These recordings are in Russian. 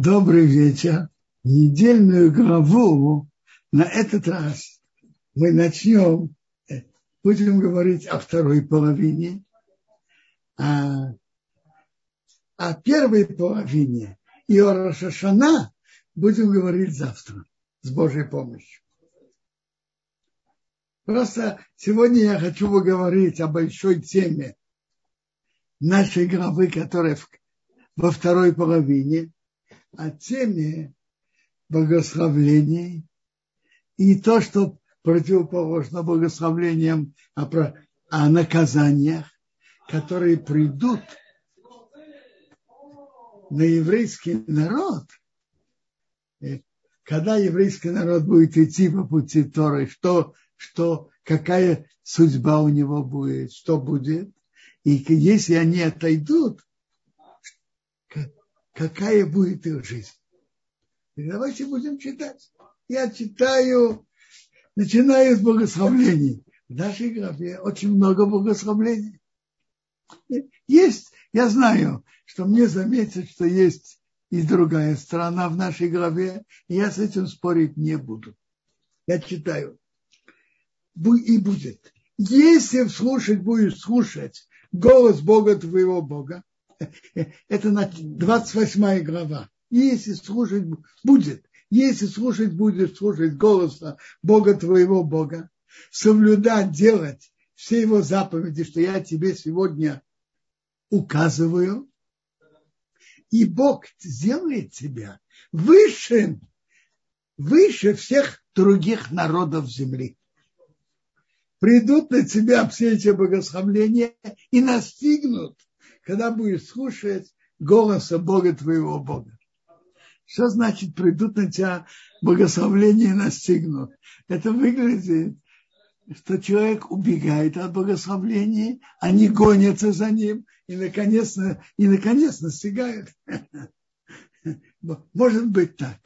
Добрый вечер. Недельную главу на этот раз мы начнем, э, будем говорить о второй половине, а о первой половине и о Рошашана будем говорить завтра с Божьей помощью. Просто сегодня я хочу поговорить о большой теме нашей главы, которая во второй половине – о теме богословлений и то, что противоположно богословлениям о, про, о наказаниях, которые придут на еврейский народ, когда еврейский народ будет идти по пути Торы, что, что, какая судьба у него будет, что будет. И если они отойдут, какая будет их жизнь. И давайте будем читать. Я читаю, начинаю с благословлений. В нашей главе очень много благословлений. Есть, я знаю, что мне заметят, что есть и другая сторона в нашей главе, и я с этим спорить не буду. Я читаю. И будет. Если слушать будешь слушать голос Бога твоего Бога, это 28 глава. Если слушать будет, если слушать будешь слушать голоса Бога твоего Бога, соблюдать, делать все его заповеди, что я тебе сегодня указываю, и Бог сделает тебя выше, выше всех других народов земли. Придут на тебя все эти богословления и настигнут когда будешь слушать голоса Бога твоего Бога. Что значит придут на тебя благословление и настигнут? Это выглядит, что человек убегает от благословения, они гонятся за ним и наконец, и наконец настигают. Может быть так.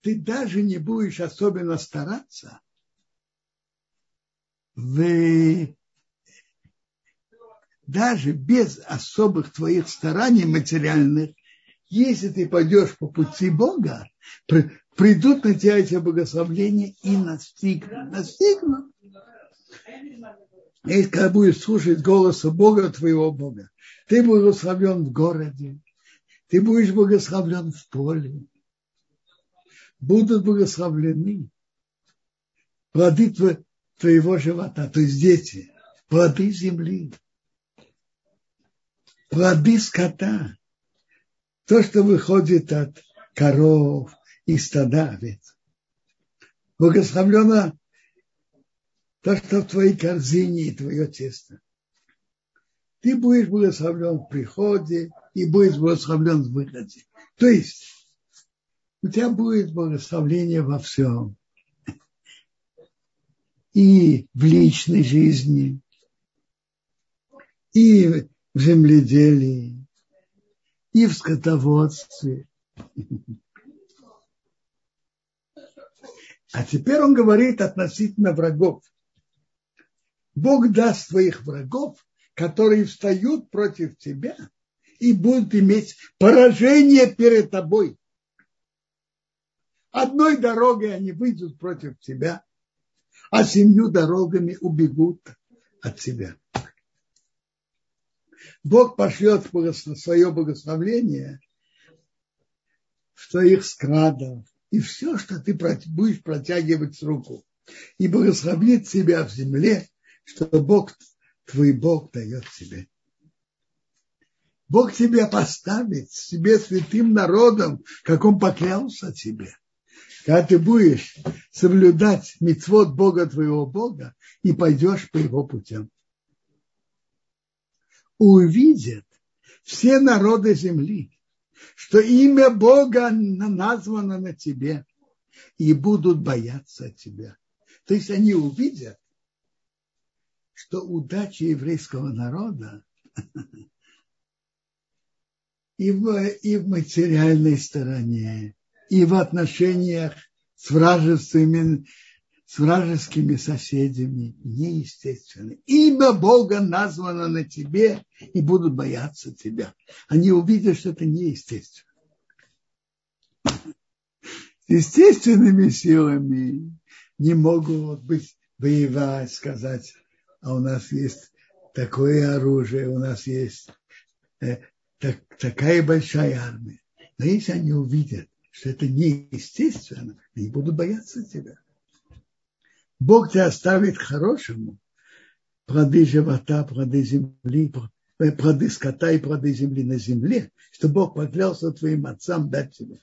Ты даже не будешь особенно стараться, вы даже без особых твоих стараний материальных, если ты пойдешь по пути Бога, придут на тебя эти благословления и настигнут. Настигнут. И когда будешь слушать голоса Бога, твоего Бога, ты благословлен в городе, ты будешь благословлен в поле, будут благословлены плоды твоего живота, то есть дети, плоды земли плоды скота, то, что выходит от коров и стада овец. Благословлено то, что в твоей корзине и твое тесто. Ты будешь благословлен в приходе и будешь благословлен в выходе. То есть у тебя будет благословление во всем. И в личной жизни, и в земледелии и в скотоводстве. А теперь он говорит относительно врагов. Бог даст твоих врагов, которые встают против тебя и будут иметь поражение перед тобой. Одной дорогой они выйдут против тебя, а семью дорогами убегут от тебя. Бог пошлет свое благословение в твоих скрадах и все, что ты будешь протягивать с руку, и благословит тебя в земле, что Бог, твой Бог дает тебе. Бог тебя поставит себе святым народом, как Он поклялся тебе. Когда ты будешь соблюдать мецвод Бога твоего Бога и пойдешь по его путям увидят все народы земли, что имя Бога названо на тебе, и будут бояться тебя. То есть они увидят, что удача еврейского народа и в, и в материальной стороне, и в отношениях с вражествами, с вражескими соседями неестественно. Имя Бога названо на тебе и будут бояться тебя. Они увидят, что это неестественно. естественными силами не могут быть воевать, сказать, а у нас есть такое оружие, у нас есть э, так, такая большая армия. Но если они увидят, что это неестественно, они будут бояться тебя. Бог тебя оставит хорошему, плоды живота, плоды земли, э, плоды скота и плоды земли на земле, что Бог поклялся твоим отцам дать тебе.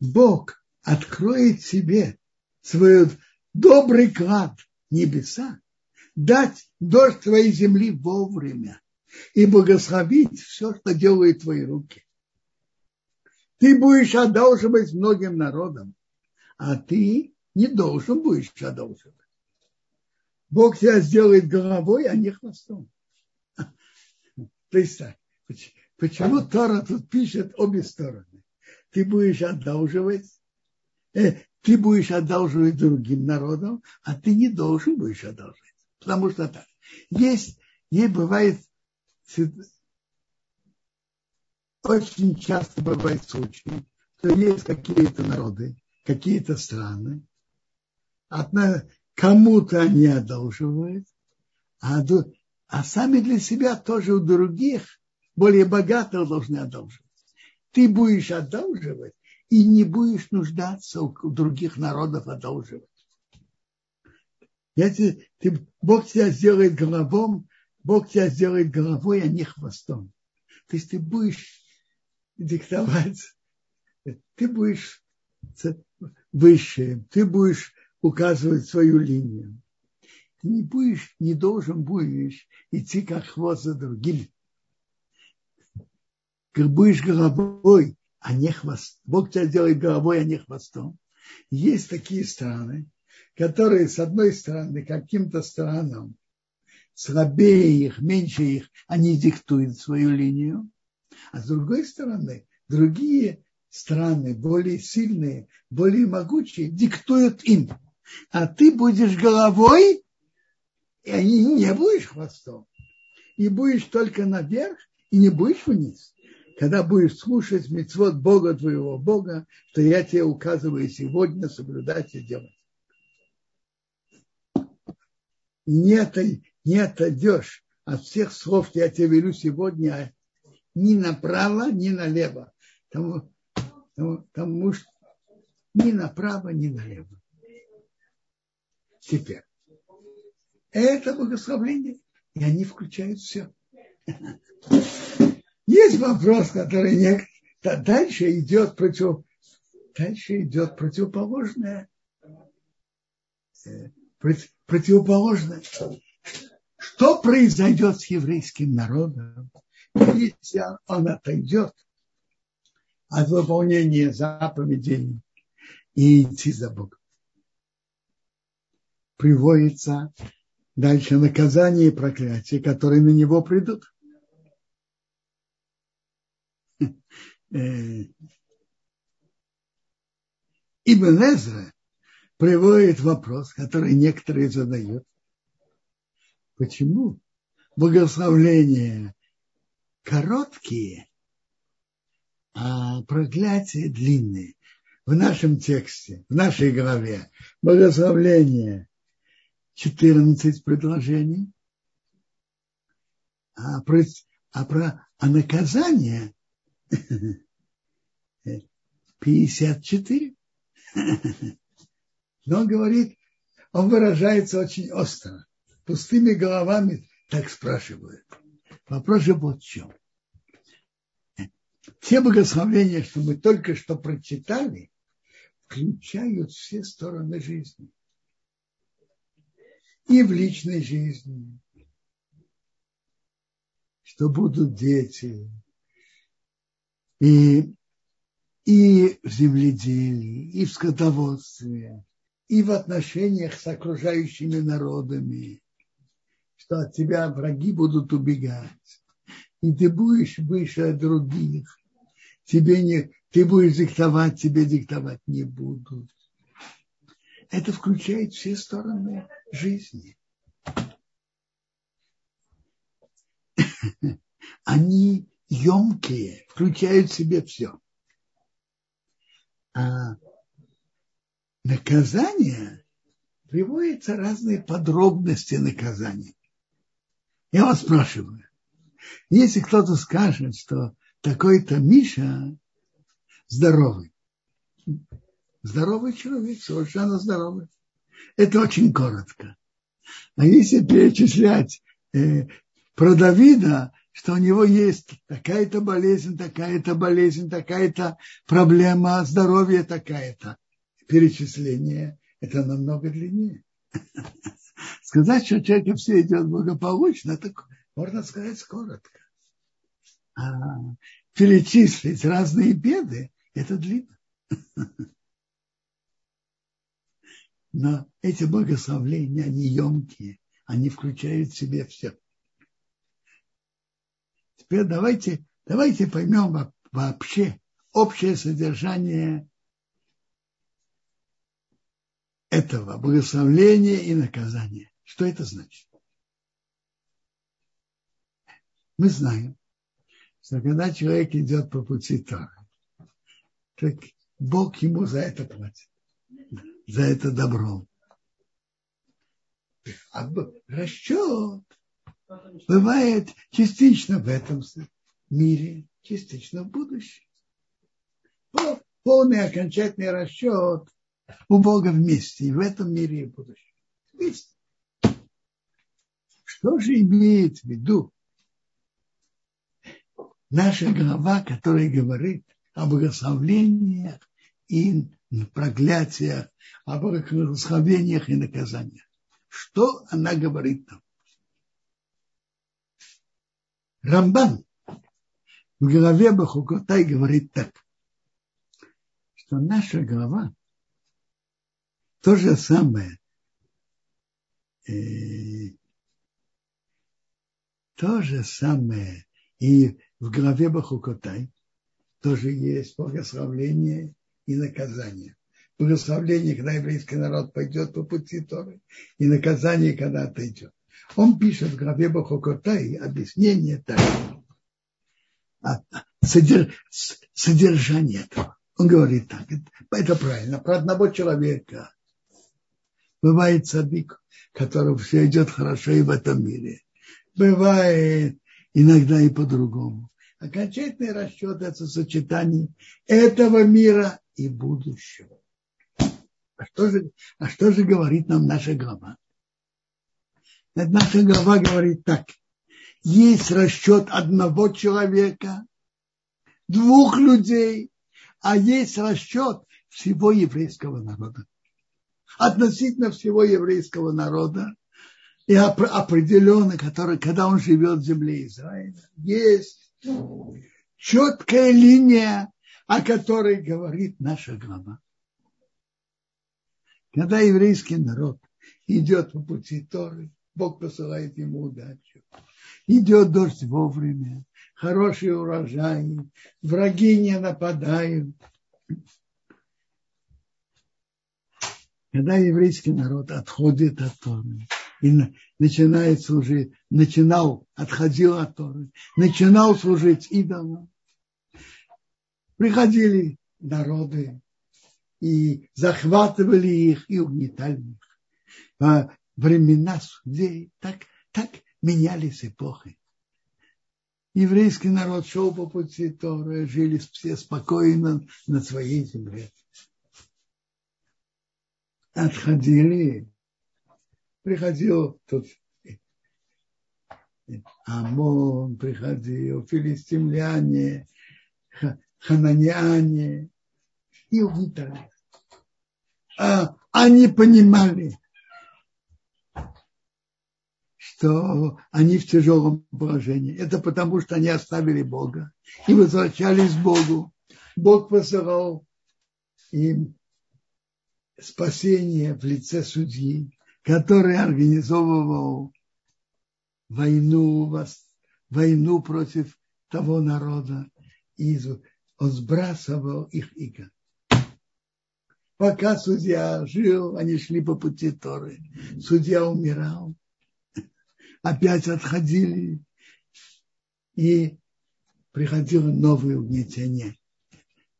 Бог откроет себе свой добрый клад небеса, дать дождь твоей земли вовремя и благословить все, что делают твои руки. Ты будешь одалживать многим народам, а ты не должен будешь одалживать. Бог тебя сделает головой, а не хвостом. Представь, почему Тора тут пишет обе стороны? Ты будешь одалживать, э, ты будешь одалживать другим народам, а ты не должен будешь одалживать. Потому что так. Есть, ей бывает очень часто бывает случай, что есть какие-то народы, какие-то страны, кому-то они одалживают, а, а сами для себя тоже у других, более богатых должны одалживать. Ты будешь одалживать и не будешь нуждаться у других народов одалживать. Если ты, Бог тебя сделает головом, Бог тебя сделает головой, а не хвостом. То есть ты будешь диктовать, ты будешь выше, ты будешь указывать свою линию. Ты не будешь, не должен будешь идти как хвост за другим. Ты будешь головой, а не хвост. Бог тебя делает головой, а не хвостом. Есть такие страны, которые, с одной стороны, каким-то странам слабее их, меньше их, они диктуют свою линию, а с другой стороны, другие страны, более сильные, более могучие, диктуют им. А ты будешь головой, и они не будешь хвостом. И будешь только наверх, и не будешь вниз. Когда будешь слушать мецвод Бога твоего Бога, что я тебе указываю сегодня соблюдать и делать. Не, не отойдешь от всех слов, что я тебе велю сегодня, ни направо, ни налево. Потому, потому, потому что ни направо, ни налево. Теперь. Это благословление, и они включают все. Есть вопрос, который не, дальше идет против, дальше идет противоположное, э, противоположное. Что произойдет с еврейским народом, если он отойдет от выполнения заповедей и идти за Богом. Приводится дальше наказание и проклятие, которые на него придут. Э, Ибн Эзра приводит вопрос, который некоторые задают. Почему благословление короткие, а проклятия длинные. В нашем тексте, в нашей главе, благословление 14 предложений, а, про, а, про, а наказание 54. Но он говорит, он выражается очень остро. Пустыми головами так спрашивают. Вопрос же вот в чем. Те благословения, что мы только что прочитали, включают все стороны жизни. И в личной жизни, что будут дети, и, и в земледелии, и в скотоводстве, и в отношениях с окружающими народами, что от тебя враги будут убегать, и ты будешь выше других. Тебе не, ты будешь диктовать, тебе диктовать не будут. Это включает все стороны жизни. Они емкие, включают в себе все. А наказание приводятся разные подробности наказания. Я вас спрашиваю, если кто-то скажет, что такой-то Миша здоровый, здоровый человек, совершенно здоровый, это очень коротко. А если перечислять э, про Давида, что у него есть такая-то болезнь, такая-то болезнь, такая-то проблема здоровья, такая-то, перечисление, это намного длиннее. Сказать, что у человека все идет благополучно, это можно сказать коротко. А перечислить разные беды, это длинно. Но эти благословления, они емкие, они включают в себе все. Теперь давайте, давайте поймем вообще общее содержание этого благословления и наказания. Что это значит? Мы знаем, что когда человек идет по пути Торы, так Бог ему за это платит, за это добро. А расчет бывает частично в этом мире, частично в будущем. Полный окончательный расчет у Бога вместе, и в этом мире, и в будущем. Вместе. Что же имеет в виду наша глава, которая говорит о благословениях и проклятиях, о благословениях и наказаниях? Что она говорит нам? Рамбан в главе Бахукотай говорит так, что наша глава то же самое, э, то же самое и в главе Бахукотай тоже есть благословление и наказание. Благословление, когда еврейский народ пойдет по пути Торы, и наказание, когда отойдет. Он пишет в главе Бахокотай объяснение так, а, содержание этого. Он говорит так, это правильно, про одного человека. Бывает садик, которому все идет хорошо и в этом мире. Бывает иногда и по-другому. Окончательный расчет – это сочетание этого мира и будущего. А что же, а что же говорит нам наша глава? Наша глава говорит так. Есть расчет одного человека, двух людей, а есть расчет всего еврейского народа. Относительно всего еврейского народа и определенно, который, когда он живет в земле Израиля, есть четкая линия, о которой говорит наша глава. Когда еврейский народ идет по пути Торы, Бог посылает ему удачу. Идет дождь вовремя, хороший урожай, враги не нападают. Когда еврейский народ отходит от Торы и начинает служить, начинал, отходил от Торы, начинал служить идолам, приходили народы и захватывали их и угнетали их времена судей, так, так менялись эпохи. Еврейский народ шел по пути Торы, жили все спокойно на своей земле. Отходили, приходил тут Амон, приходил, филистимляне, хананяне и угнетали. А они понимали, что они в тяжелом положении. Это потому, что они оставили Бога и возвращались к Богу. Бог посылал им спасение в лице судьи, который организовывал войну, войну против того народа, и он сбрасывал их иго. Пока судья жил, они шли по пути Торы. Судья умирал, опять отходили, и приходило новое угнетение.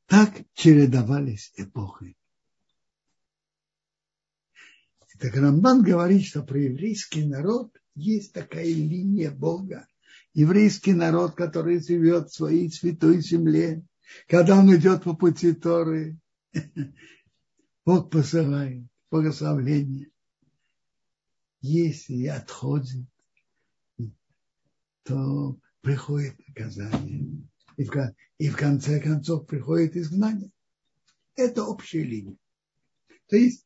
Так чередовались эпохи. Так Рамбан говорит, что про еврейский народ есть такая линия Бога. Еврейский народ, который живет в своей святой земле, когда он идет по пути Торы, Бог посылает благословление. Если отходит, то приходит наказание. И в, и в конце концов приходит изгнание. Это общая линия. То есть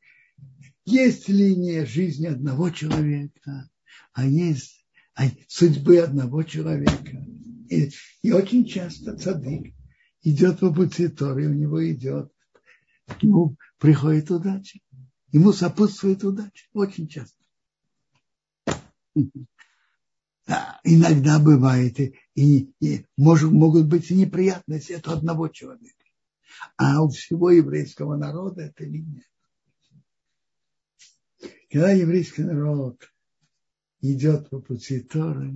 есть линия жизни одного человека, а есть а судьбы одного человека. И, и очень часто цадык идет по пути Торы, у него идет, к нему приходит удача. Ему сопутствует удача. Очень часто. Да, иногда бывает, и, и, и может, могут быть и неприятности от одного человека. А у всего еврейского народа это линия. Когда еврейский народ идет по пути Торы,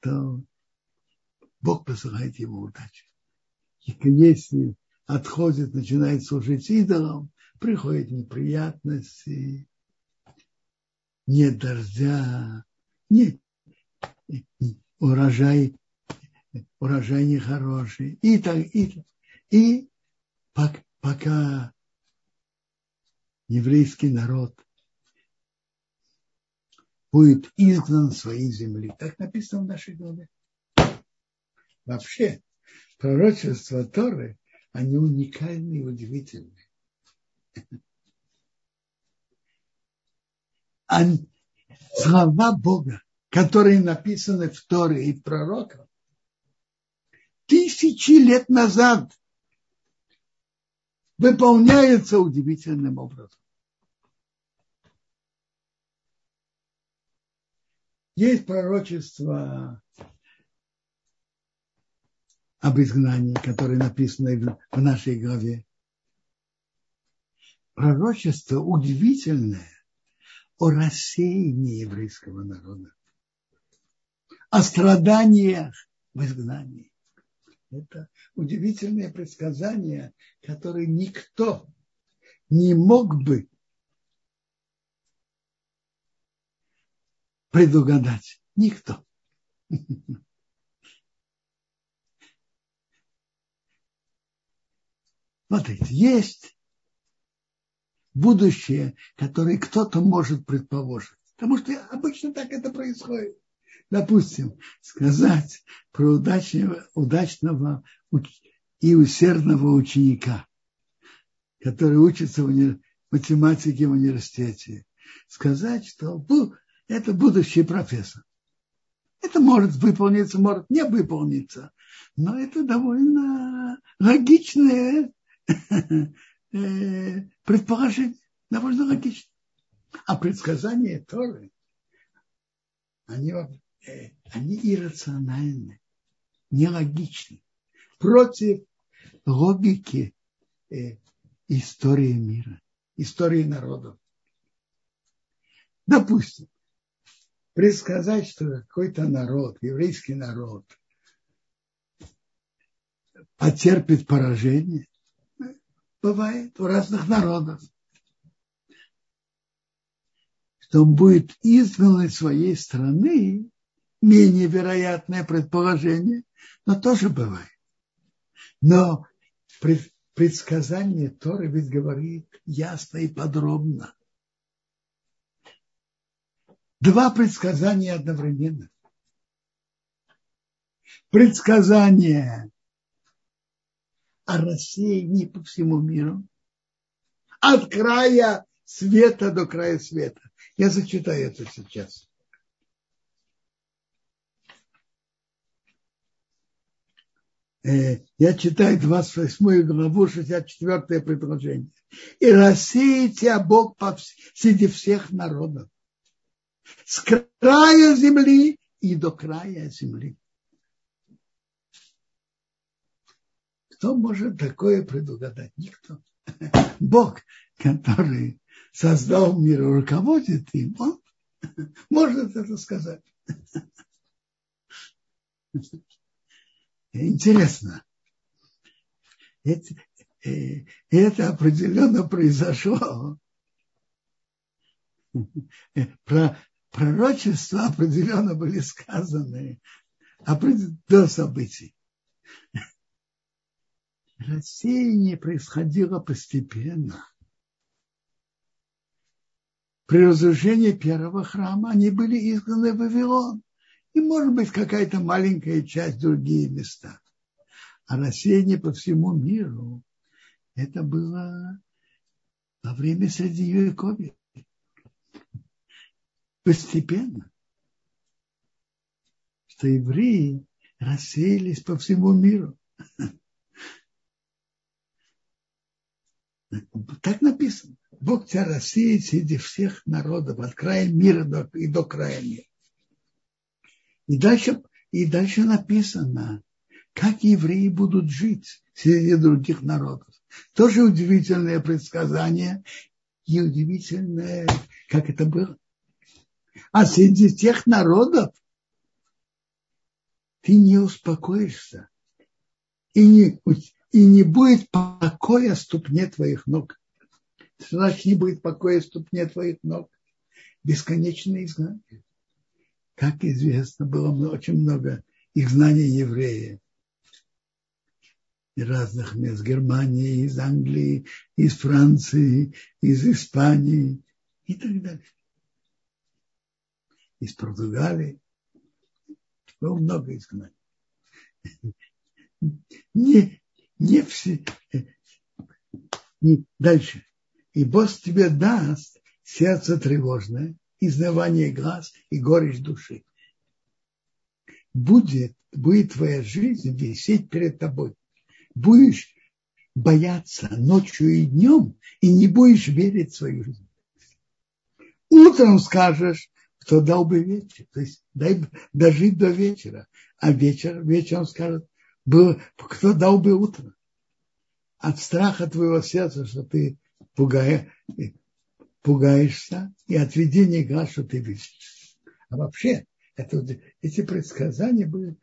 то Бог посылает ему удачу. Если отходит, начинает служить идолам, приходят неприятности, нет дождя, нет урожай, урожай нехороший. И так, и, и пока еврейский народ будет изгнан своей земли. Так написано в нашей главе. Вообще, пророчества Торы, они уникальны и удивительны. Слова Бога, которые написаны в Торе и пророках, тысячи лет назад выполняются удивительным образом. Есть пророчество об изгнании, которое написано в нашей главе. Пророчество удивительное о рассеянии еврейского народа, о страданиях в изгнании. Это удивительное предсказание, которое никто не мог бы предугадать. Никто. Смотрите, есть будущее, которое кто-то может предположить. Потому что обычно так это происходит. Допустим, сказать про удачного, удачного и усердного ученика, который учится в математике в университете. Сказать, что это будущий профессор. Это может выполниться, может не выполниться, но это довольно логичное предположение, довольно логично. А предсказания Торы, они, э, они иррациональны, нелогичны, против логики э, истории мира, истории народов. Допустим, предсказать, что какой-то народ, еврейский народ, потерпит поражение, бывает у разных народов. Что он будет изгнан из своей страны, менее вероятное предположение, но тоже бывает. Но предсказание Торы ведь говорит ясно и подробно два предсказания одновременно. Предсказание о рассеянии по всему миру, от края света до края света. Я зачитаю это сейчас. Э, я читаю 28 главу, 64 предложение. И рассеете Бог по среди всех народов с края земли и до края земли. Кто может такое предугадать? Никто. Бог, который создал мир и руководит им, он может это сказать. Интересно. Это, И это определенно произошло. Про пророчества определенно были сказаны до событий. Рассеяние происходило постепенно. При разрушении первого храма они были изгнаны в Вавилон. И, может быть, какая-то маленькая часть другие места. А рассеяние по всему миру – это было во время Средневековья. Постепенно. Что евреи рассеялись по всему миру. Так написано. Бог тебя рассеет среди всех народов, от края мира до, и до края мира. И дальше, и дальше написано, как евреи будут жить среди других народов. Тоже удивительное предсказание и удивительное, как это было. А среди тех народов ты не успокоишься и не, и не будет покоя ступне твоих ног. Значит, не будет покоя ступне твоих ног. Бесконечное изгнание. Как известно, было очень много их знаний евреев. Разных мест. Германии, из Англии, из Франции, из Испании и так далее. Из Португалии. Было много изгнаний. Не, не все. Не, дальше. И Бог тебе даст сердце тревожное, изнывание глаз и горечь души. Будет, будет твоя жизнь висеть перед тобой. Будешь бояться ночью и днем, и не будешь верить в свою жизнь. Утром скажешь, кто дал бы вечер, то есть дай дожить до вечера, а вечер, вечером скажет, был, кто дал бы утро. От страха твоего сердца, что ты пугая, пугаешься, и от видения глаз, что ты видишь. А вообще, это, эти предсказания были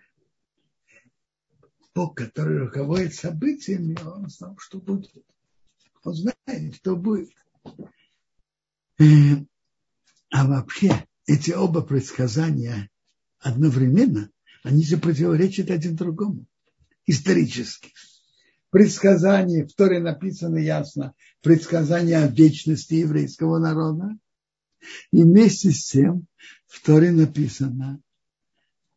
Бог, который руководит событиями, он знал, что будет. Он знает, что будет. Э, а вообще, эти оба предсказания одновременно, они же противоречат один другому исторически. Предсказание, в Торе написано ясно, предсказание о вечности еврейского народа. И вместе с тем в Торе написано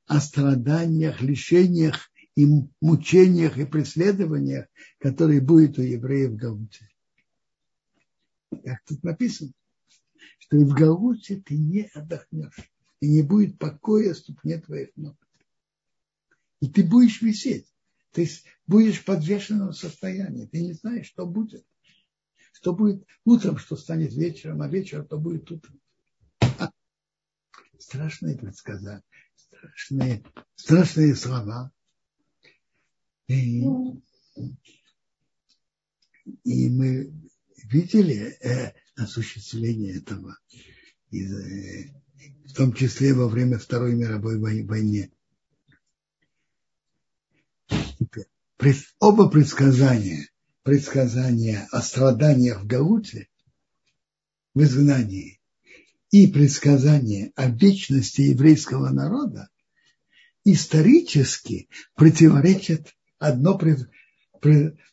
о страданиях, лишениях и мучениях и преследованиях, которые будут у евреев в Галуте. Как тут написано, что и в Галуте ты не отдохнешь, и не будет покоя ступне твоих ног. И ты будешь висеть. Ты будешь в подвешенном состоянии. Ты не знаешь, что будет. Что будет утром, что станет вечером, а вечером, то будет утром. А, страшные предсказания, страшные, страшные слова. И, и мы видели э, осуществление этого, из, э, в том числе во время Второй мировой войны оба предсказания, предсказания о страданиях в Галуте, в изгнании, и предсказания о вечности еврейского народа исторически противоречат, одно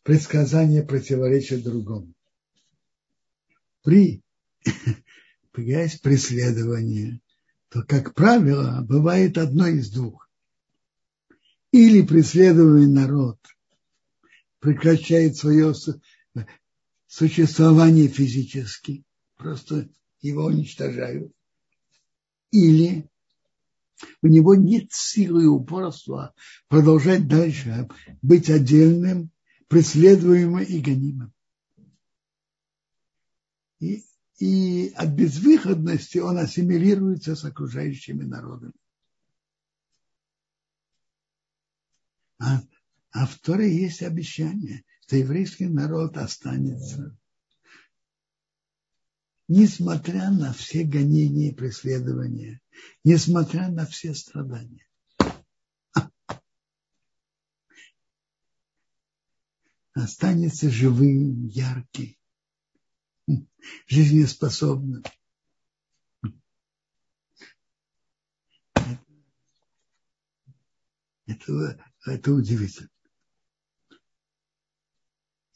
предсказание противоречит другому. При появляясь преследование, то, как правило, бывает одно из двух или преследуемый народ прекращает свое существование физически, просто его уничтожают, или у него нет силы и упорства продолжать дальше быть отдельным, преследуемым и гонимым. И, и от безвыходности он ассимилируется с окружающими народами. А, а в Торе есть обещание, что еврейский народ останется. Несмотря на все гонения и преследования, несмотря на все страдания. останется живым, ярким, жизнеспособным. Это, это удивительно.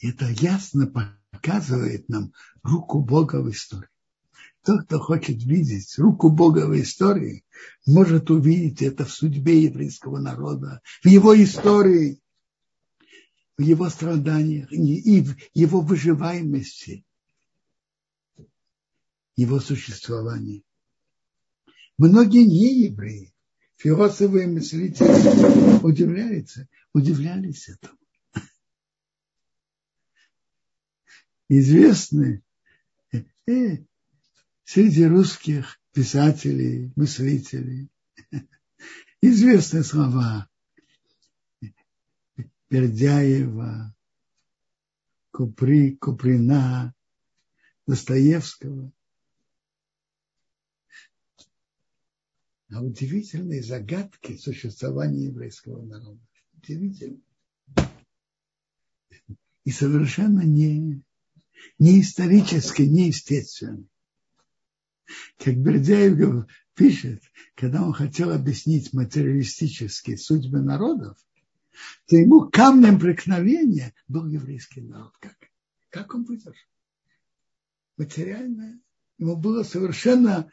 Это ясно показывает нам руку Бога в истории. Тот, кто хочет видеть руку Бога в истории, может увидеть это в судьбе еврейского народа, в его истории, в его страданиях и в его выживаемости, его существовании. Многие не евреи, философы и мыслители удивляются, удивлялись этому. Известны среди русских писателей, мыслителей известны слова Бердяева, Купри, Куприна, Достоевского. А удивительные загадки существования еврейского народа. Удивительно. И совершенно не, не исторически, не естественно. Как Бердяев пишет, когда он хотел объяснить материалистические судьбы народов, то ему камнем преткновения был еврейский народ. Как, как он выдержал? Материально ему было совершенно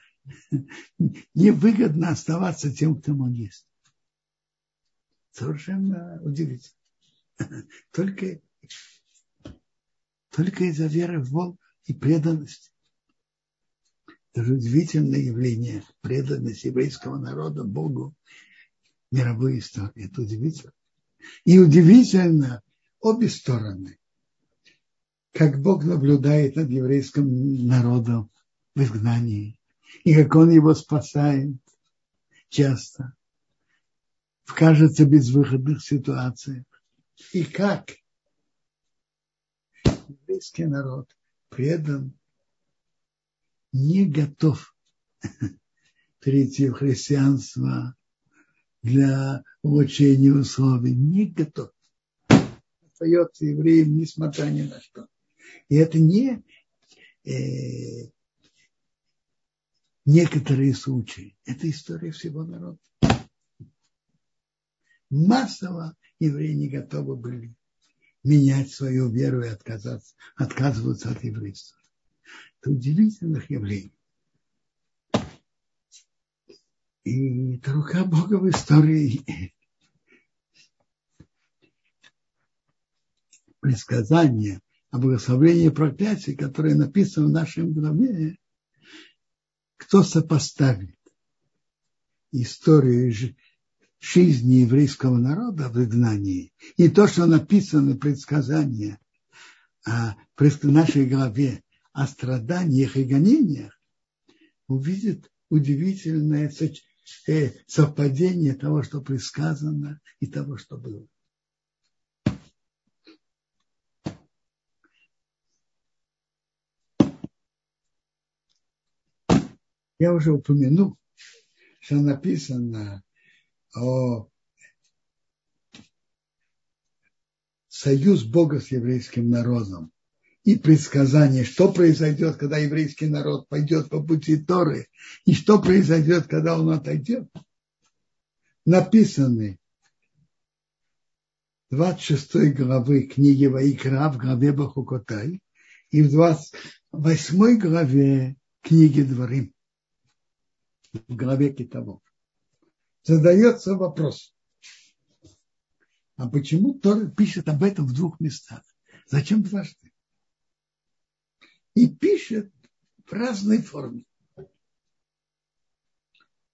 невыгодно оставаться тем, кто он есть. Совершенно удивительно. Только, только из-за веры в Бога и преданности. Это же удивительное явление, преданность еврейского народа Богу, мировой истории. Это удивительно. И удивительно обе стороны. Как Бог наблюдает над еврейским народом в изгнании. И как Он его спасает часто. В кажется безвыходных ситуациях. И как еврейский народ предан не готов перейти в христианство для улучшения условий, не готов. Остается евреем, несмотря ни на что. И это не э, некоторые случаи. Это история всего народа. Массово евреи не готовы были менять свою веру и отказаться, отказываться от еврейства удивительных явлений. И это рука Бога в истории. Предсказание о благословении и которое написано в нашем главе, кто сопоставит историю жизни еврейского народа в изгнании и то, что написано предсказание о нашей главе о страданиях и гонениях, увидит удивительное э, совпадение того, что предсказано, и того, что было. Я уже упомянул, что написано о союз Бога с еврейским народом и предсказание, что произойдет, когда еврейский народ пойдет по пути Торы, и что произойдет, когда он отойдет, написаны 26 главы книги Ваикра в главе Бахукотай и в 28 главе книги Дворим в главе Китовов. Задается вопрос, а почему Тор пишет об этом в двух местах? Зачем дважды? и пишет в разной форме.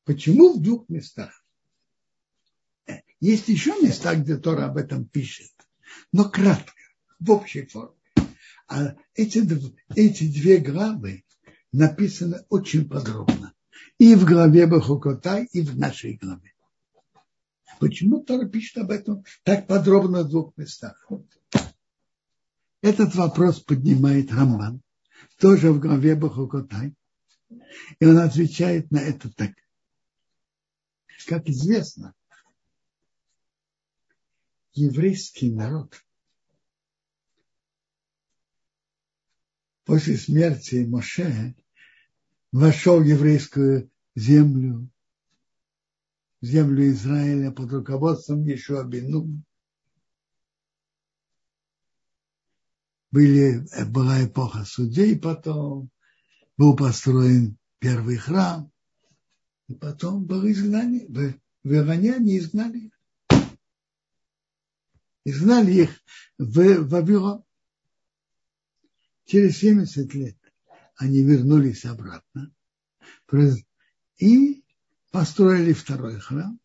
Почему в двух местах? Есть еще места, где Тора об этом пишет, но кратко, в общей форме. А эти, эти две главы написаны очень подробно. И в главе Бахукотай, и в нашей главе. Почему Тора пишет об этом так подробно в двух местах? Этот вопрос поднимает Рамбан тоже в главе Бахукотай. И он отвечает на это так. Как известно, еврейский народ после смерти Моше вошел в еврейскую землю, землю Израиля под руководством Ешуа Бину. Были, была эпоха судей потом, был построен первый храм, и потом было изгнание, в Ираняне изгнали их. Изгнали их в Вавилон. Через 70 лет они вернулись обратно и построили второй храм,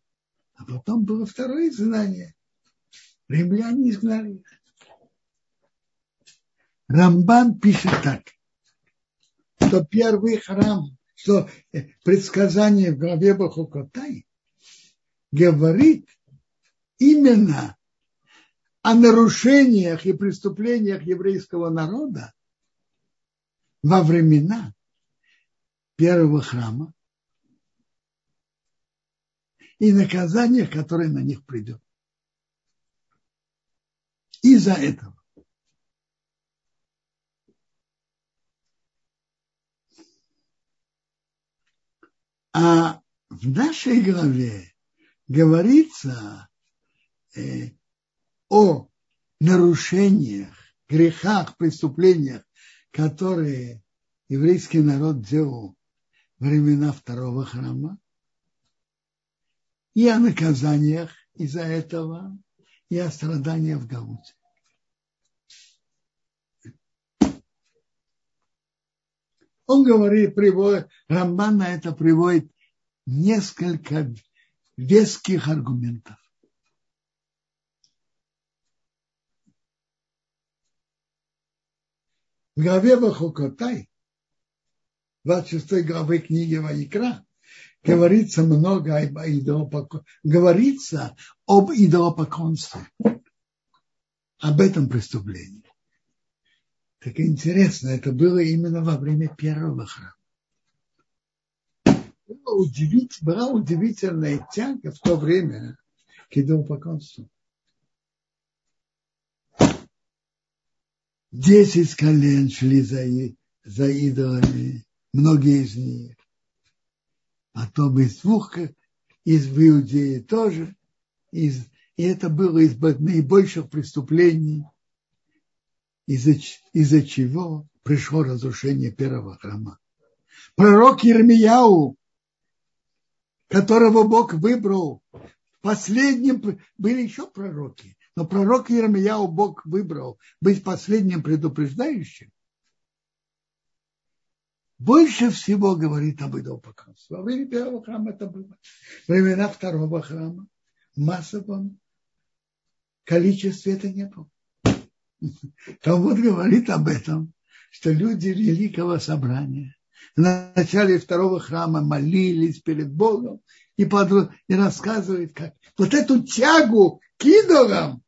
а потом было второе изгнание. Римляне изгнали их. Рамбан пишет так, что первый храм, что предсказание в главе Бахукотай говорит именно о нарушениях и преступлениях еврейского народа во времена первого храма и наказаниях, которые на них придет. Из-за этого. А в нашей главе говорится э, о нарушениях, грехах, преступлениях, которые еврейский народ делал времена второго храма, и о наказаниях из-за этого, и о страданиях в Галуте. Он говорит, приводит, Рамбан на это приводит несколько веских аргументов. В главе Бахукотай, 26 главы книги Ваикра, говорится много об идолопоклонстве, говорится об идолопоклонстве, об этом преступлении. Так интересно, это было именно во время первого храма. Была, удивительная тяга в то время к идолопоклонству. Десять колен шли за, за идолами, многие из них. Потом из двух, из Иудеи тоже. Из, и это было из наибольших преступлений из-за из чего пришло разрушение первого храма. Пророк Ермияу, которого Бог выбрал, последним, были еще пророки, но пророк Ермияу Бог выбрал быть последним предупреждающим, больше всего говорит об идолопоклонстве. Во время первого храма это было. Во времена второго храма в массовом количестве это не было. Талмуд говорит об этом, что люди великого собрания в начале второго храма молились перед Богом и, под, и рассказывает, как вот эту тягу к идолам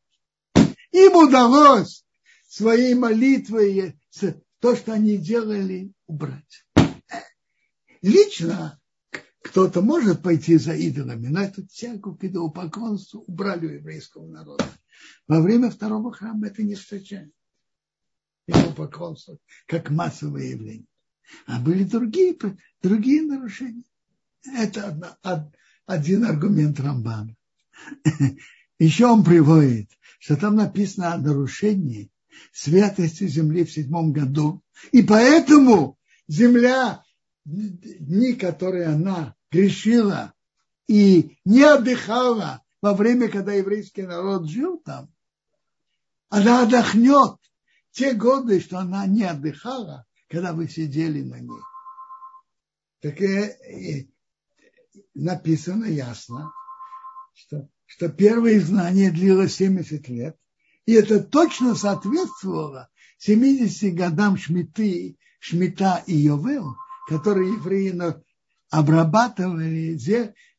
им удалось своей молитвой то, что они делали, убрать. Лично кто-то может пойти за идолами, но эту тягу к идолопоклонству убрали у еврейского народа. Во время второго храма это не встречается. Идолопоклонство как массовое явление. А были другие, другие нарушения. Это одна, один аргумент Рамбана. Еще он приводит, что там написано о нарушении святости земли в седьмом году. И поэтому земля, дни, которые она грешила и не отдыхала во время, когда еврейский народ жил там, она отдохнет те годы, что она не отдыхала, когда вы сидели на ней. Так и, написано ясно, что, что первое знание длилось 70 лет, и это точно соответствовало 70 годам Шмиты, Шмита и Йовел, которые евреи обрабатывали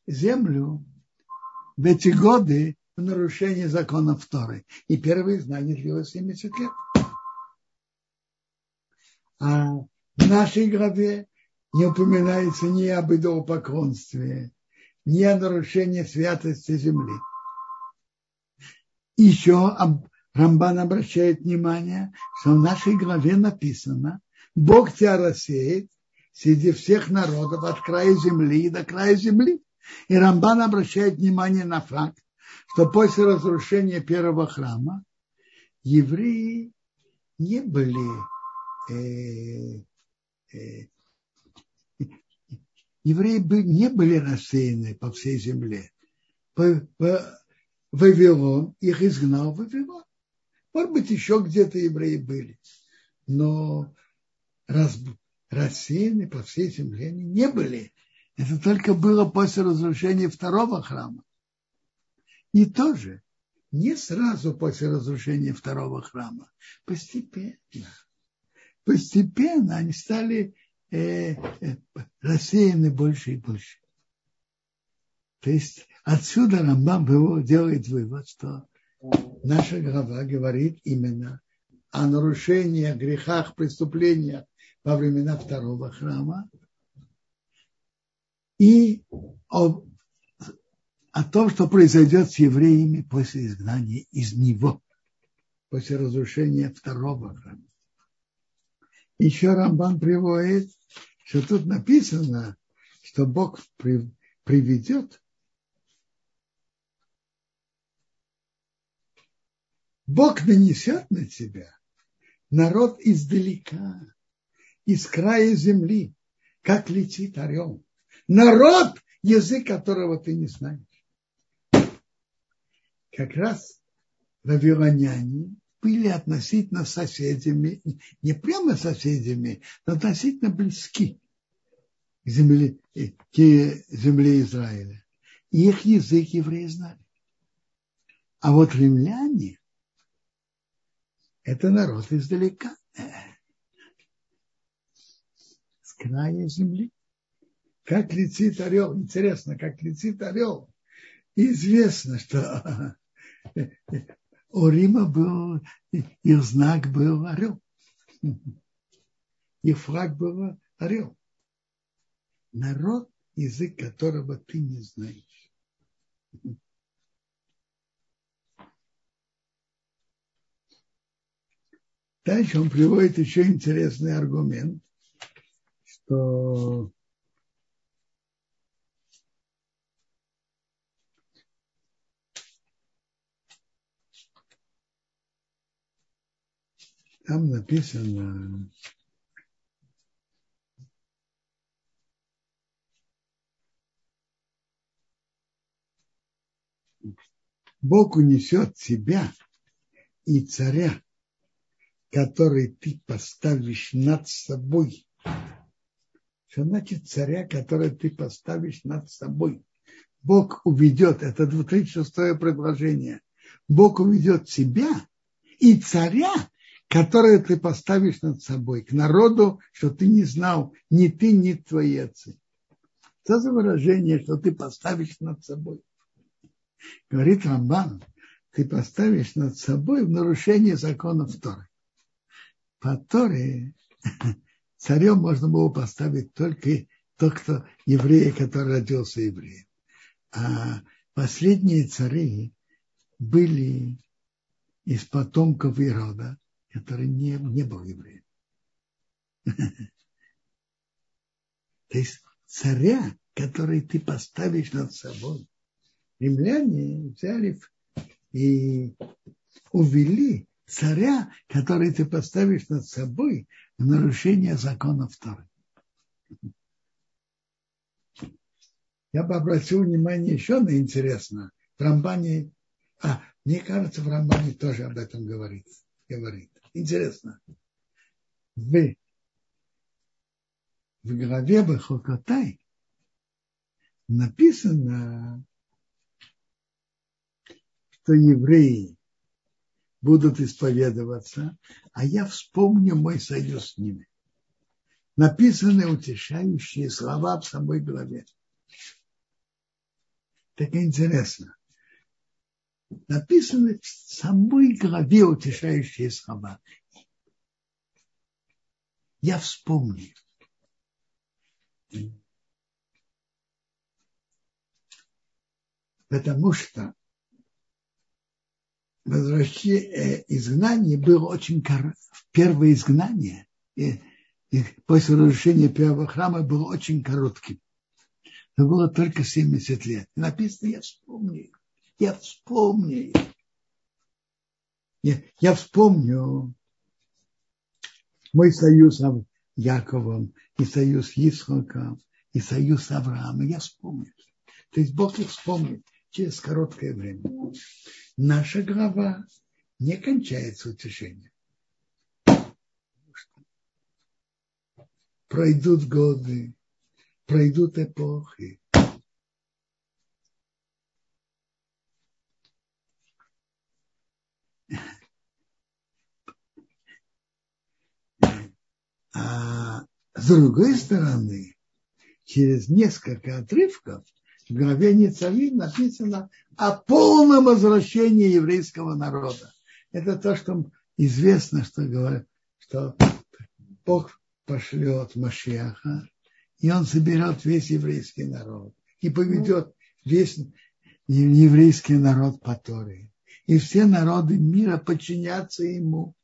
землю в эти годы в нарушении закона Торы. И первое знание длилось 70 лет. А в нашей главе не упоминается ни об идолопоклонстве, ни о нарушении святости земли. Еще Рамбан обращает внимание, что в нашей главе написано Бог тебя рассеет среди всех народов от края земли до края земли. И Рамбан обращает внимание на факт, что после разрушения первого храма евреи не были э, э, евреи не были рассеяны по всей земле. Вавилон их изгнал Вавилон. Может быть, еще где-то евреи были. Но раз, рассеяны по всей земле они не были. Это только было после разрушения второго храма. И тоже не сразу после разрушения второго храма, постепенно. Постепенно они стали рассеяны больше и больше. То есть отсюда Рамбам делает вывод, что наша глава говорит именно о нарушениях, грехах, преступлениях во времена второго храма и о, о том, что произойдет с евреями после изгнания из него, после разрушения второго храма. Еще Рамбан приводит, что тут написано, что Бог приведет Бог нанесет на тебя народ издалека, из края земли, как летит орел. Народ, язык которого ты не знаешь. Как раз вавилоняне были относительно соседями, не прямо соседями, но относительно близки к земле, к земле Израиля. И их язык евреи знали. А вот римляне это народ издалека, с края земли. Как летит орел, интересно, как летит орел. Известно, что у Рима был, их знак был орел. Их флаг был орел. Народ, язык которого ты не знаешь. Дальше он приводит еще интересный аргумент, что там написано, Бог унесет тебя и царя который ты поставишь над собой. Что значит царя, который ты поставишь над собой? Бог уведет, это 36-е предложение, Бог уведет тебя и царя, который ты поставишь над собой, к народу, что ты не знал, ни ты, ни твои отцы. Что за выражение, что ты поставишь над собой? Говорит Рамбан, ты поставишь над собой в нарушение закона Торы по Торе царем можно было поставить только тот, кто еврей, который родился евреем. А последние цари были из потомков Ирода, который не, не был евреем. То есть царя, который ты поставишь над собой, римляне взяли и увели царя, который ты поставишь над собой в нарушение закона Торы. Я бы обратил внимание еще на интересно. В Рамбане, а, мне кажется, в Рамбане тоже об этом говорит. говорит. Интересно. В, в главе Бахокотай написано, что евреи будут исповедоваться, а я вспомню мой союз с ними. Написаны утешающие слова в самой главе. Так интересно. Написаны в самой главе утешающие слова. Я вспомню. Потому что возвращение, э, изгнание было очень кор... первое изгнание. И и после разрушения первого храма был очень коротким. Это было только 70 лет. Написано, я вспомню, я вспомню. Я, я вспомню мой союз с Яковом, и союз с Исхаком, и союз с Авраамом. Я вспомню. То есть Бог их вспомнит через короткое время. Наша глава не кончается утешением. Пройдут годы, пройдут эпохи. А с другой стороны, через несколько отрывков в главе Ницавим написано о полном возвращении еврейского народа. Это то, что известно, что, говорят, что Бог пошлет Машиаха, и он соберет весь еврейский народ и поведет весь еврейский народ по Торе. И все народы мира подчинятся ему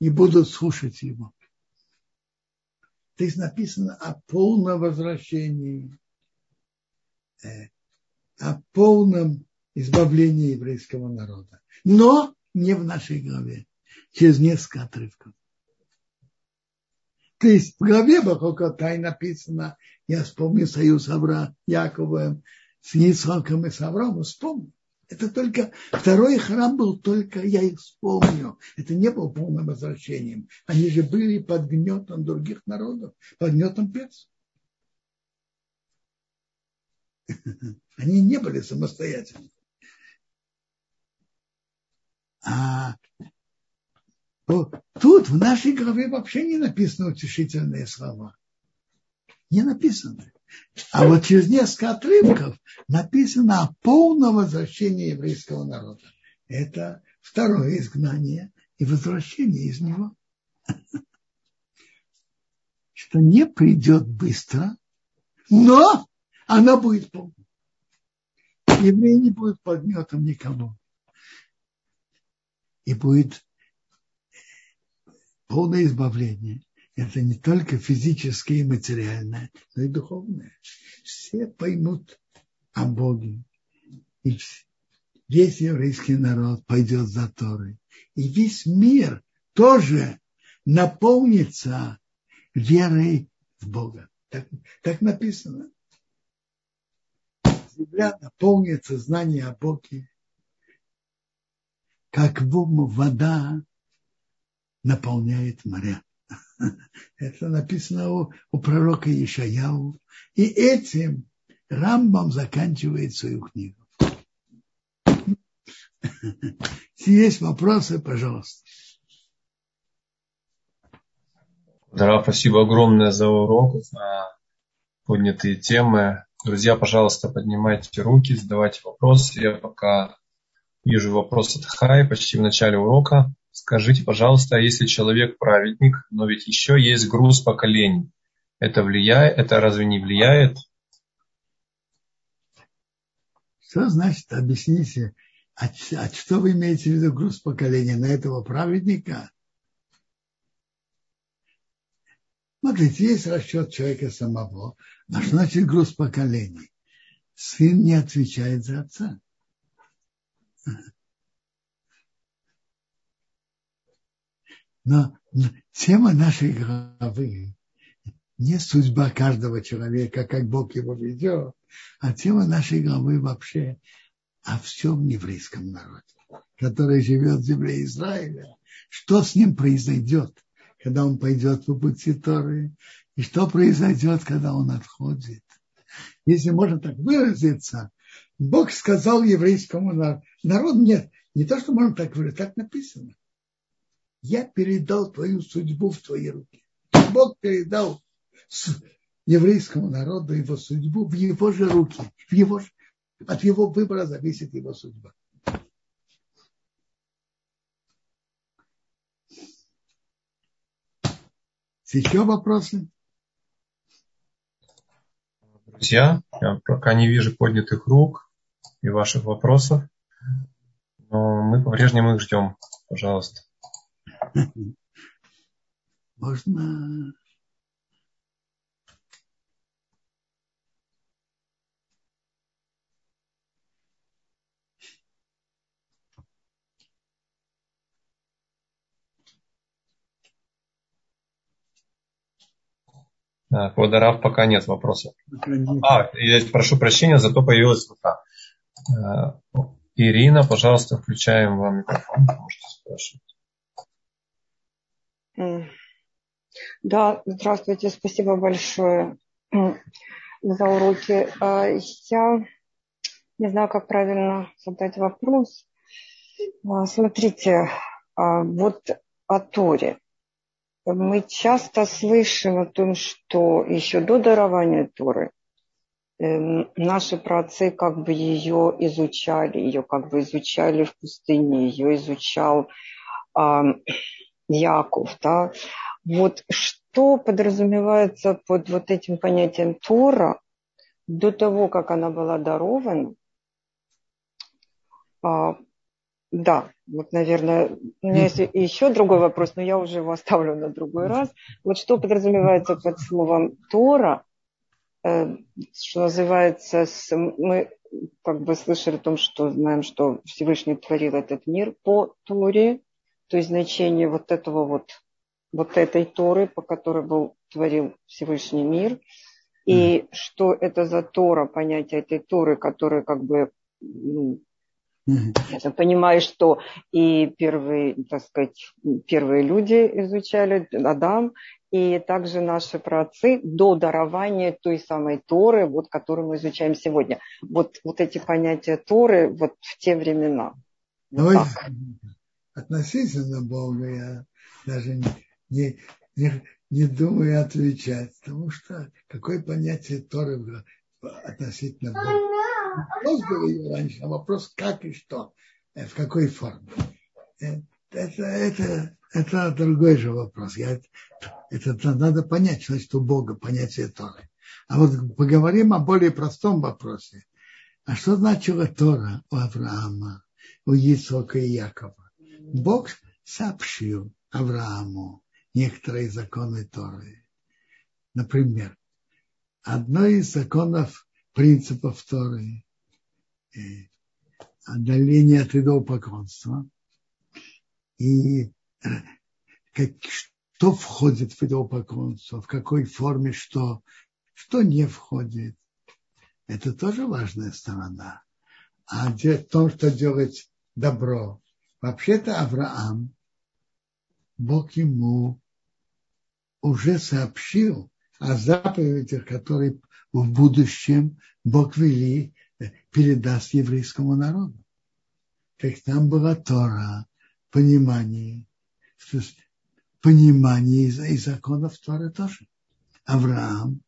и будут слушать его. Здесь написано о полном возвращении, э, о полном избавлении еврейского народа. Но не в нашей главе, через несколько отрывков. То есть в главе Бахокотай написано, я вспомню союз Авра, Яковом, с Исхаком и с Авраамом, вспомню. Это только второй храм был только, я их вспомню. Это не было полным возвращением. Они же были под гнетом других народов, под гнетом персов. Они не были самостоятельны. А тут в нашей главе вообще не написаны утешительные слова. Не написано. А вот через несколько отрывков написано о полном возвращении еврейского народа. Это второе изгнание и возвращение из него. Что не придет быстро, но оно будет полным. Евреи не будут подметом никому. И будет полное избавление это не только физическое и материальное, но и духовное. Все поймут о Боге. И весь еврейский народ пойдет за Торой. И весь мир тоже наполнится верой в Бога. Так, так написано. Земля наполнится знанием о Боге, как вода наполняет моря. Это написано у, у пророка Ишаяу. И этим Рамбам заканчивает свою книгу. Если есть вопросы, пожалуйста. Да, спасибо огромное за урок, за поднятые темы. Друзья, пожалуйста, поднимайте руки, задавайте вопросы. Я пока вижу вопрос от Хай почти в начале урока. Скажите, пожалуйста, если человек праведник, но ведь еще есть груз поколений, это влияет, это разве не влияет? Что значит, объясните, а, а что вы имеете в виду груз поколения на этого праведника? Смотрите, есть расчет человека самого. А что значит груз поколений? Сын не отвечает за отца. Но тема нашей главы не судьба каждого человека, как Бог его ведет, а тема нашей главы вообще о всем еврейском народе, который живет в земле Израиля. Что с ним произойдет, когда он пойдет по пути Торы, и что произойдет, когда он отходит. Если можно так выразиться, Бог сказал еврейскому народу, нет, не то, что можно так выразить, так написано я передал твою судьбу в твои руки. Бог передал еврейскому народу его судьбу в его же руки. В его, от его выбора зависит его судьба. Еще вопросы? Друзья, я пока не вижу поднятых рук и ваших вопросов, но мы по-прежнему их ждем. Пожалуйста. можно Квадарав пока нет вопросов. А, я прошу прощения, зато появилась рука. Э, Ирина, пожалуйста, включаем вам микрофон, можете Да, здравствуйте, спасибо большое за уроки. А, я не знаю, как правильно задать вопрос. А, смотрите, а, вот о Торе. Мы часто слышим о том, что еще до дарования Торы эм, наши праотцы как бы ее изучали, ее как бы изучали в пустыне, ее изучал э, Яков. Да? Вот что подразумевается под вот этим понятием Тора до того, как она была дарована? А, да, вот, наверное, у меня есть еще другой вопрос, но я уже его оставлю на другой раз. Вот что подразумевается под словом Тора, э, что называется, мы как бы слышали о том, что знаем, что Всевышний творил этот мир по Торе, то есть значение вот этого вот, вот этой Торы, по которой был творил Всевышний мир, и mm. что это за Тора, понятие этой Торы, которая как бы ну, я понимаю, что и первые, так сказать, первые люди изучали Адам, и также наши праотцы до дарования той самой Торы, вот, которую мы изучаем сегодня. Вот, вот эти понятия Торы вот в те времена. Ну, относительно Бога я даже не, не, не думаю отвечать, потому что какое понятие Торы относительно Бога вопрос говорил раньше, а вопрос как и что, э, в какой форме. Э, это, это, это другой же вопрос. Я, это, это надо понять, значит у Бога понятие Торы. А вот поговорим о более простом вопросе. А что значило Тора у Авраама, у Исока и Якова? Бог сообщил Аврааму некоторые законы Торы. Например, одно из законов принципов Торы, э, отдаление от идолопоклонства и э, как, что входит в идолопоклонство, в какой форме что, что не входит. Это тоже важная сторона. А в том, что делать добро. Вообще-то Авраам, Бог ему уже сообщил о заповедях, которые в будущем Бог вели, э, передаст еврейскому народу. Как там была Тора, понимание, понимание и законов Торы тоже. Авраам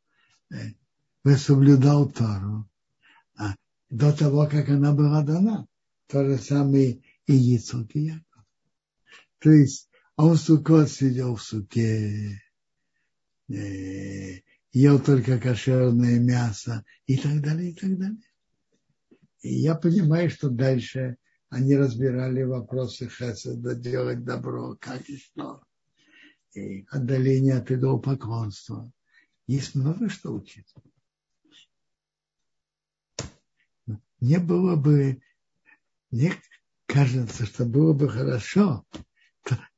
э, соблюдал Тору а до того, как она была дана. То же самое и Яцок и Яков. То есть он в Сукот сидел в суке, э, ел только кошерное мясо и так далее, и так далее. И я понимаю, что дальше они разбирали вопросы хеседа, делать добро, как и что. И отдаление от идолопоклонства. Есть много что учить. Не было бы, мне кажется, что было бы хорошо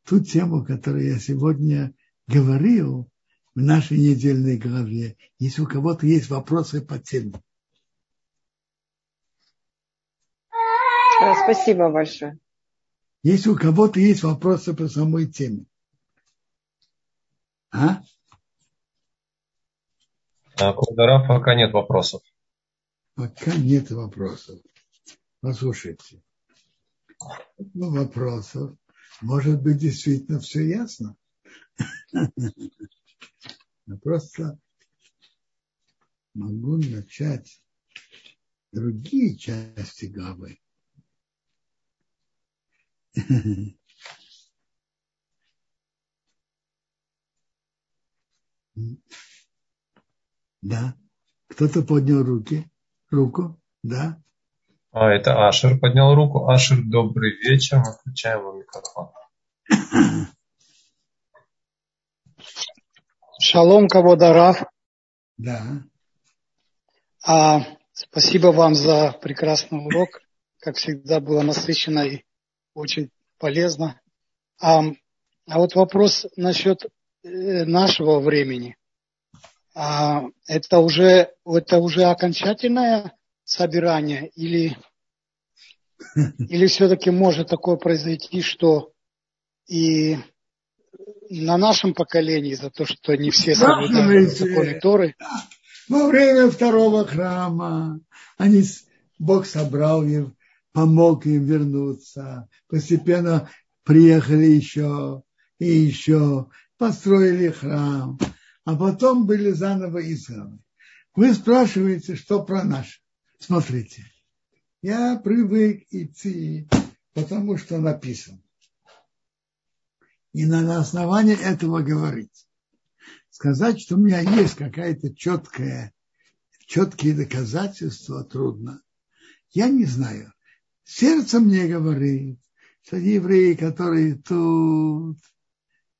ту тему, которую я сегодня говорил, в нашей недельной главе, если у кого-то есть вопросы по теме. Спасибо большое. Если у кого-то есть вопросы по самой теме. А? А, Кударов, пока нет вопросов. Пока нет вопросов. Послушайте. Ну, вопросов. Может быть, действительно все ясно. Я просто могу начать другие части главы. Да. Кто-то поднял руки, руку, да. А, это Ашер поднял руку. Ашер, добрый вечер. Мы включаем вам микрофон. Шалом, Каводарав. Да. А, спасибо вам за прекрасный урок. Как всегда, было насыщенно и очень полезно. А, а вот вопрос насчет э, нашего времени. А, это уже это уже окончательное собирание или или все-таки может такое произойти, что и на нашем поколении за то, что не все соблюдают законы Торы. Во время второго храма они, Бог собрал их, помог им вернуться. Постепенно приехали еще и еще, построили храм, а потом были заново изгнаны. Вы спрашиваете, что про наш? Смотрите, я привык идти, потому что написано. И на основании этого говорить. Сказать, что у меня есть какая-то четкая, четкие доказательства, трудно. Я не знаю. Сердце мне говорит, что евреи, которые тут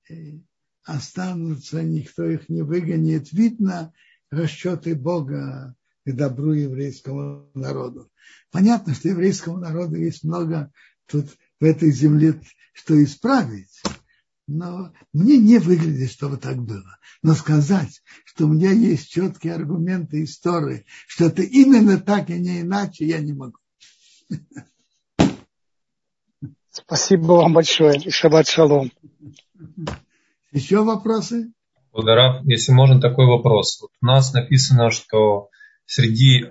э, останутся, никто их не выгонит. Видно расчеты Бога к добру еврейскому народу. Понятно, что еврейскому народу есть много тут в этой земле, что исправить. Но мне не выглядит, чтобы так было. Но сказать, что у меня есть четкие аргументы истории, что это именно так и не иначе, я не могу. Спасибо вам большое. И шаббат шалом. Еще вопросы? Благодарю. Если можно, такой вопрос. Вот у нас написано, что среди э,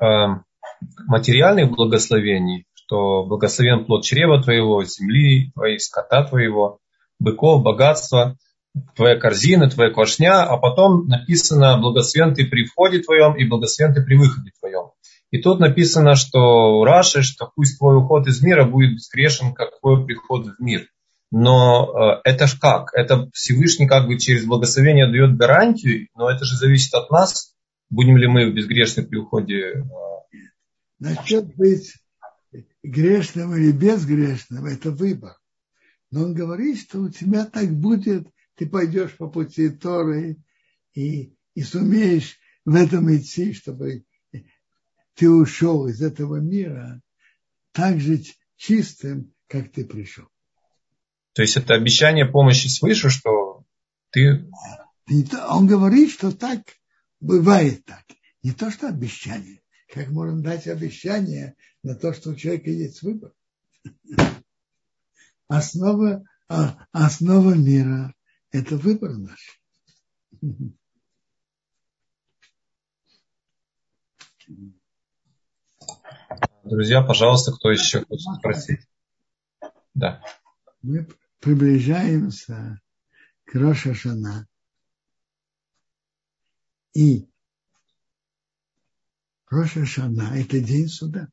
материальных благословений, что благословен плод чрева твоего, земли твоей, скота твоего, быков, богатства, твоя корзина, твоя квашня, а потом написано благословен ты при входе твоем и благословен ты при выходе твоем. И тут написано, что у Раши, что пусть твой уход из мира будет безгрешен, как твой приход в мир. Но э, это ж как? Это Всевышний как бы через благословение дает гарантию, но это же зависит от нас, будем ли мы безгрешны при уходе? Насчет быть грешным или безгрешным, это выбор. Но он говорит, что у тебя так будет, ты пойдешь по пути Торы и, и сумеешь в этом идти, чтобы ты ушел из этого мира так же чистым, как ты пришел. То есть это обещание помощи свыше, что ты... Он говорит, что так Бывает так. Не то, что обещание. Как можно дать обещание на то, что у человека есть выбор? Основа, а, основа мира – это выбор наш. Друзья, пожалуйста, кто еще хочет спросить? Да. Мы приближаемся к Роша Шана. И Роша Шана – это день суда.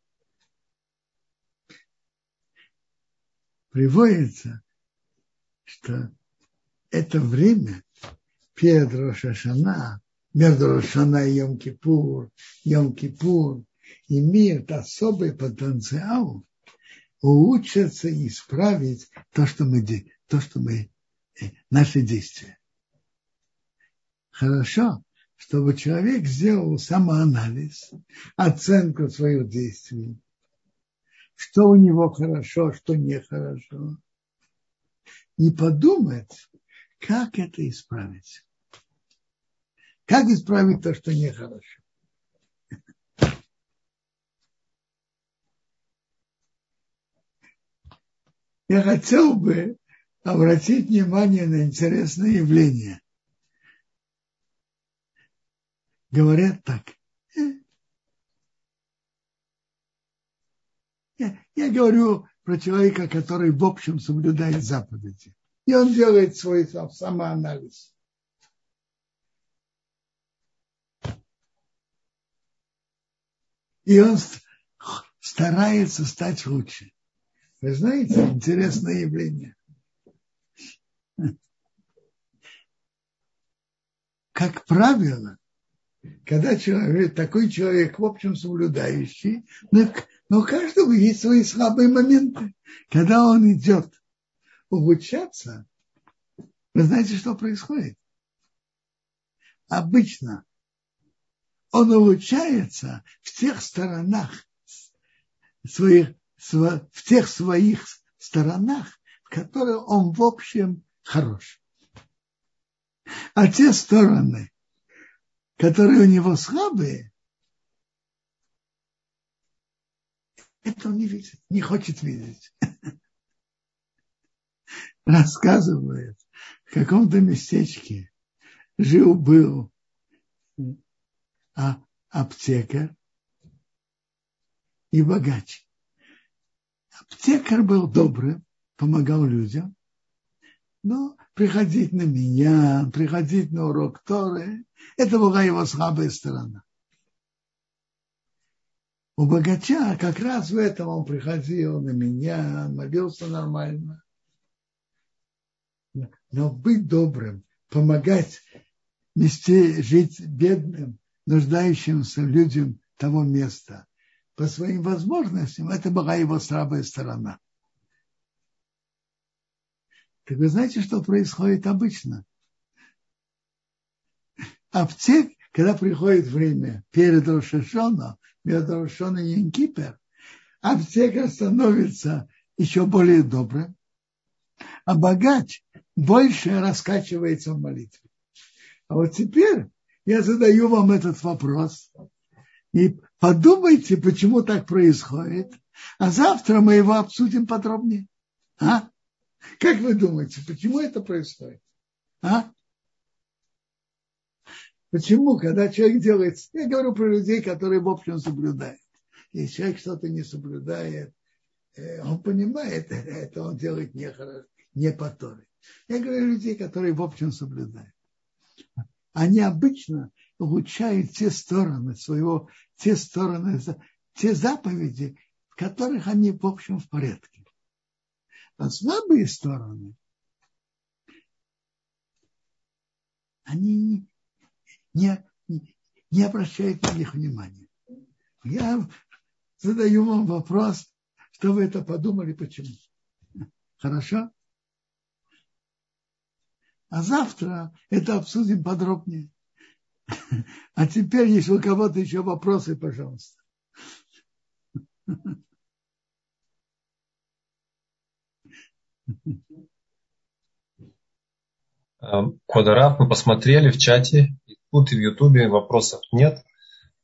Приводится, что это время перед Рошашана, между Рошана и Йом-Кипур, Йом-Кипур имеет особый потенциал улучшиться и исправить то, что мы, то, что мы, э, наши действия. Хорошо, чтобы человек сделал самоанализ, оценку своих действий, что у него хорошо, что нехорошо, и подумать, как это исправить. Как исправить то, что нехорошо. Я хотел бы обратить внимание на интересное явление – говорят так. Я, я говорю про человека, который в общем соблюдает заповеди. И он делает свой самоанализ. И он старается стать лучше. Вы знаете, интересное явление. Как правило, когда человек, такой человек, в общем, соблюдающий, но, но у каждого есть свои слабые моменты. Когда он идет улучшаться, вы знаете, что происходит? обычно он улучшается в тех сторонах своих, в тех своих сторонах, в которых он в общем хорош. А те стороны, которые у него слабые, это он не видит, не хочет видеть. Рассказывает, в каком-то местечке жил-был а, аптекарь и богач. Аптекарь был добрым, помогал людям, но приходить на меня, приходить на урок Торы, это была его слабая сторона. У богача как раз в этом он приходил на меня, молился нормально. Но быть добрым, помогать нести, жить бедным, нуждающимся людям того места по своим возможностям, это была его слабая сторона. Так вы знаете, что происходит обычно? Аптек, когда приходит время перед Рошашона, между Рошона и Янкипер, аптека становится еще более добрым, а богач больше раскачивается в молитве. А вот теперь я задаю вам этот вопрос. И подумайте, почему так происходит. А завтра мы его обсудим подробнее. А? Как вы думаете, почему это происходит? А? Почему, когда человек делает... Я говорю про людей, которые в общем соблюдают. Если человек что-то не соблюдает, э, он понимает, это он делает не, не по Торе. Я говорю людей, которые в общем соблюдают. Они обычно улучшают те стороны своего, те стороны, те заповеди, в которых они в общем в порядке. А слабые стороны, они не, не, не обращают на них внимания. Я задаю вам вопрос, что вы это подумали, почему. Хорошо? А завтра это обсудим подробнее. А теперь, если у кого-то еще вопросы, пожалуйста. Квадраф мы посмотрели в чате, тут и в Ютубе вопросов нет.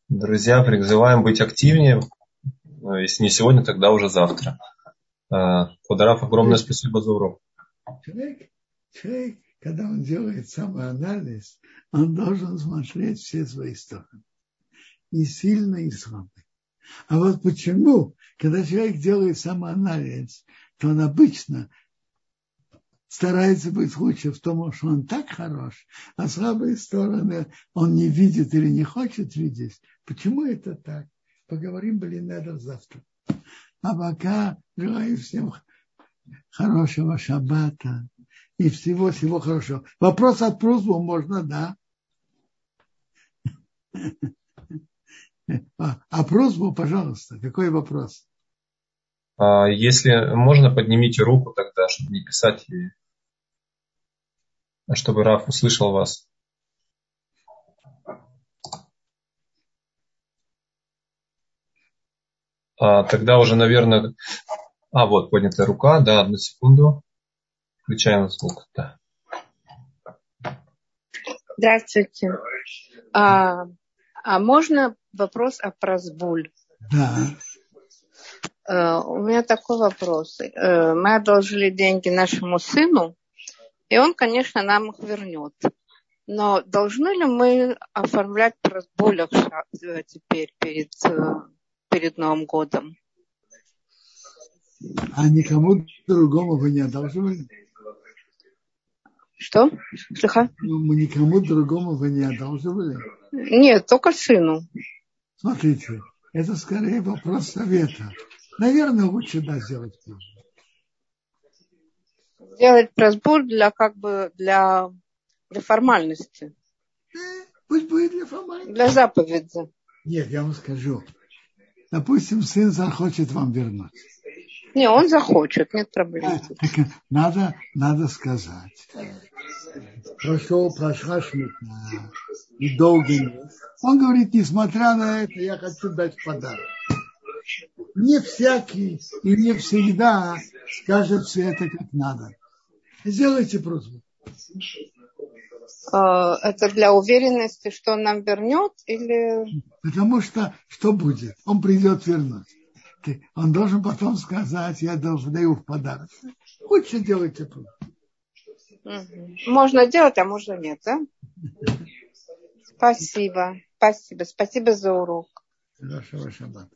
Друзья, призываем быть активнее. Если не сегодня, тогда уже завтра. Квадраф, огромное спасибо за урок. Человек, человек, когда он делает самоанализ, он должен смотреть все свои стороны. И сильный, и слабый. А вот почему, когда человек делает самоанализ, то он обычно старается быть лучше в том, что он так хорош, а слабые стороны он не видит или не хочет видеть. Почему это так? Поговорим, блин, это завтра. А пока желаю всем хорошего шаббата и всего-всего хорошего. Вопрос от просьбу можно, да. А, а просьбу, пожалуйста, какой вопрос? А, если можно, поднимите руку тогда, чтобы не писать, и чтобы Раф услышал вас. А, тогда уже, наверное... А, вот, поднятая рука, да, одну секунду. Включаем звук, да. Здравствуйте. А, а можно вопрос о прозбуль? Да. Uh, у меня такой вопрос. Uh, мы одолжили деньги нашему сыну, и он, конечно, нам их вернет. Но должны ли мы оформлять прозбуль теперь перед, перед Новым годом? А никому другому вы не одалживали? Что? Слыха? Ну, мы никому другому вы не одалживали? Нет, только сыну. Смотрите, это скорее вопрос совета. Наверное, лучше да сделать позже. Сделать прозбор для как бы для, для формальности. Э, пусть будет для формальности. Для заповеди. Нет, я вам скажу. Допустим, сын захочет вам вернуть. Не, он захочет, нет проблем. А, так, надо, надо сказать. Прошел, прошла шмитна, и долгий Он говорит, несмотря на это, я хочу дать подарок. Не всякий и не всегда скажет все это как надо. Сделайте просьбу. А, это для уверенности, что он нам вернет или... Потому что что будет? Он придет вернуть. Он должен потом сказать, я даю в подарок. Лучше делайте просьбу. Можно делать, а можно нет, да? Спасибо. Спасибо. Спасибо за урок. Хорошего шаббата.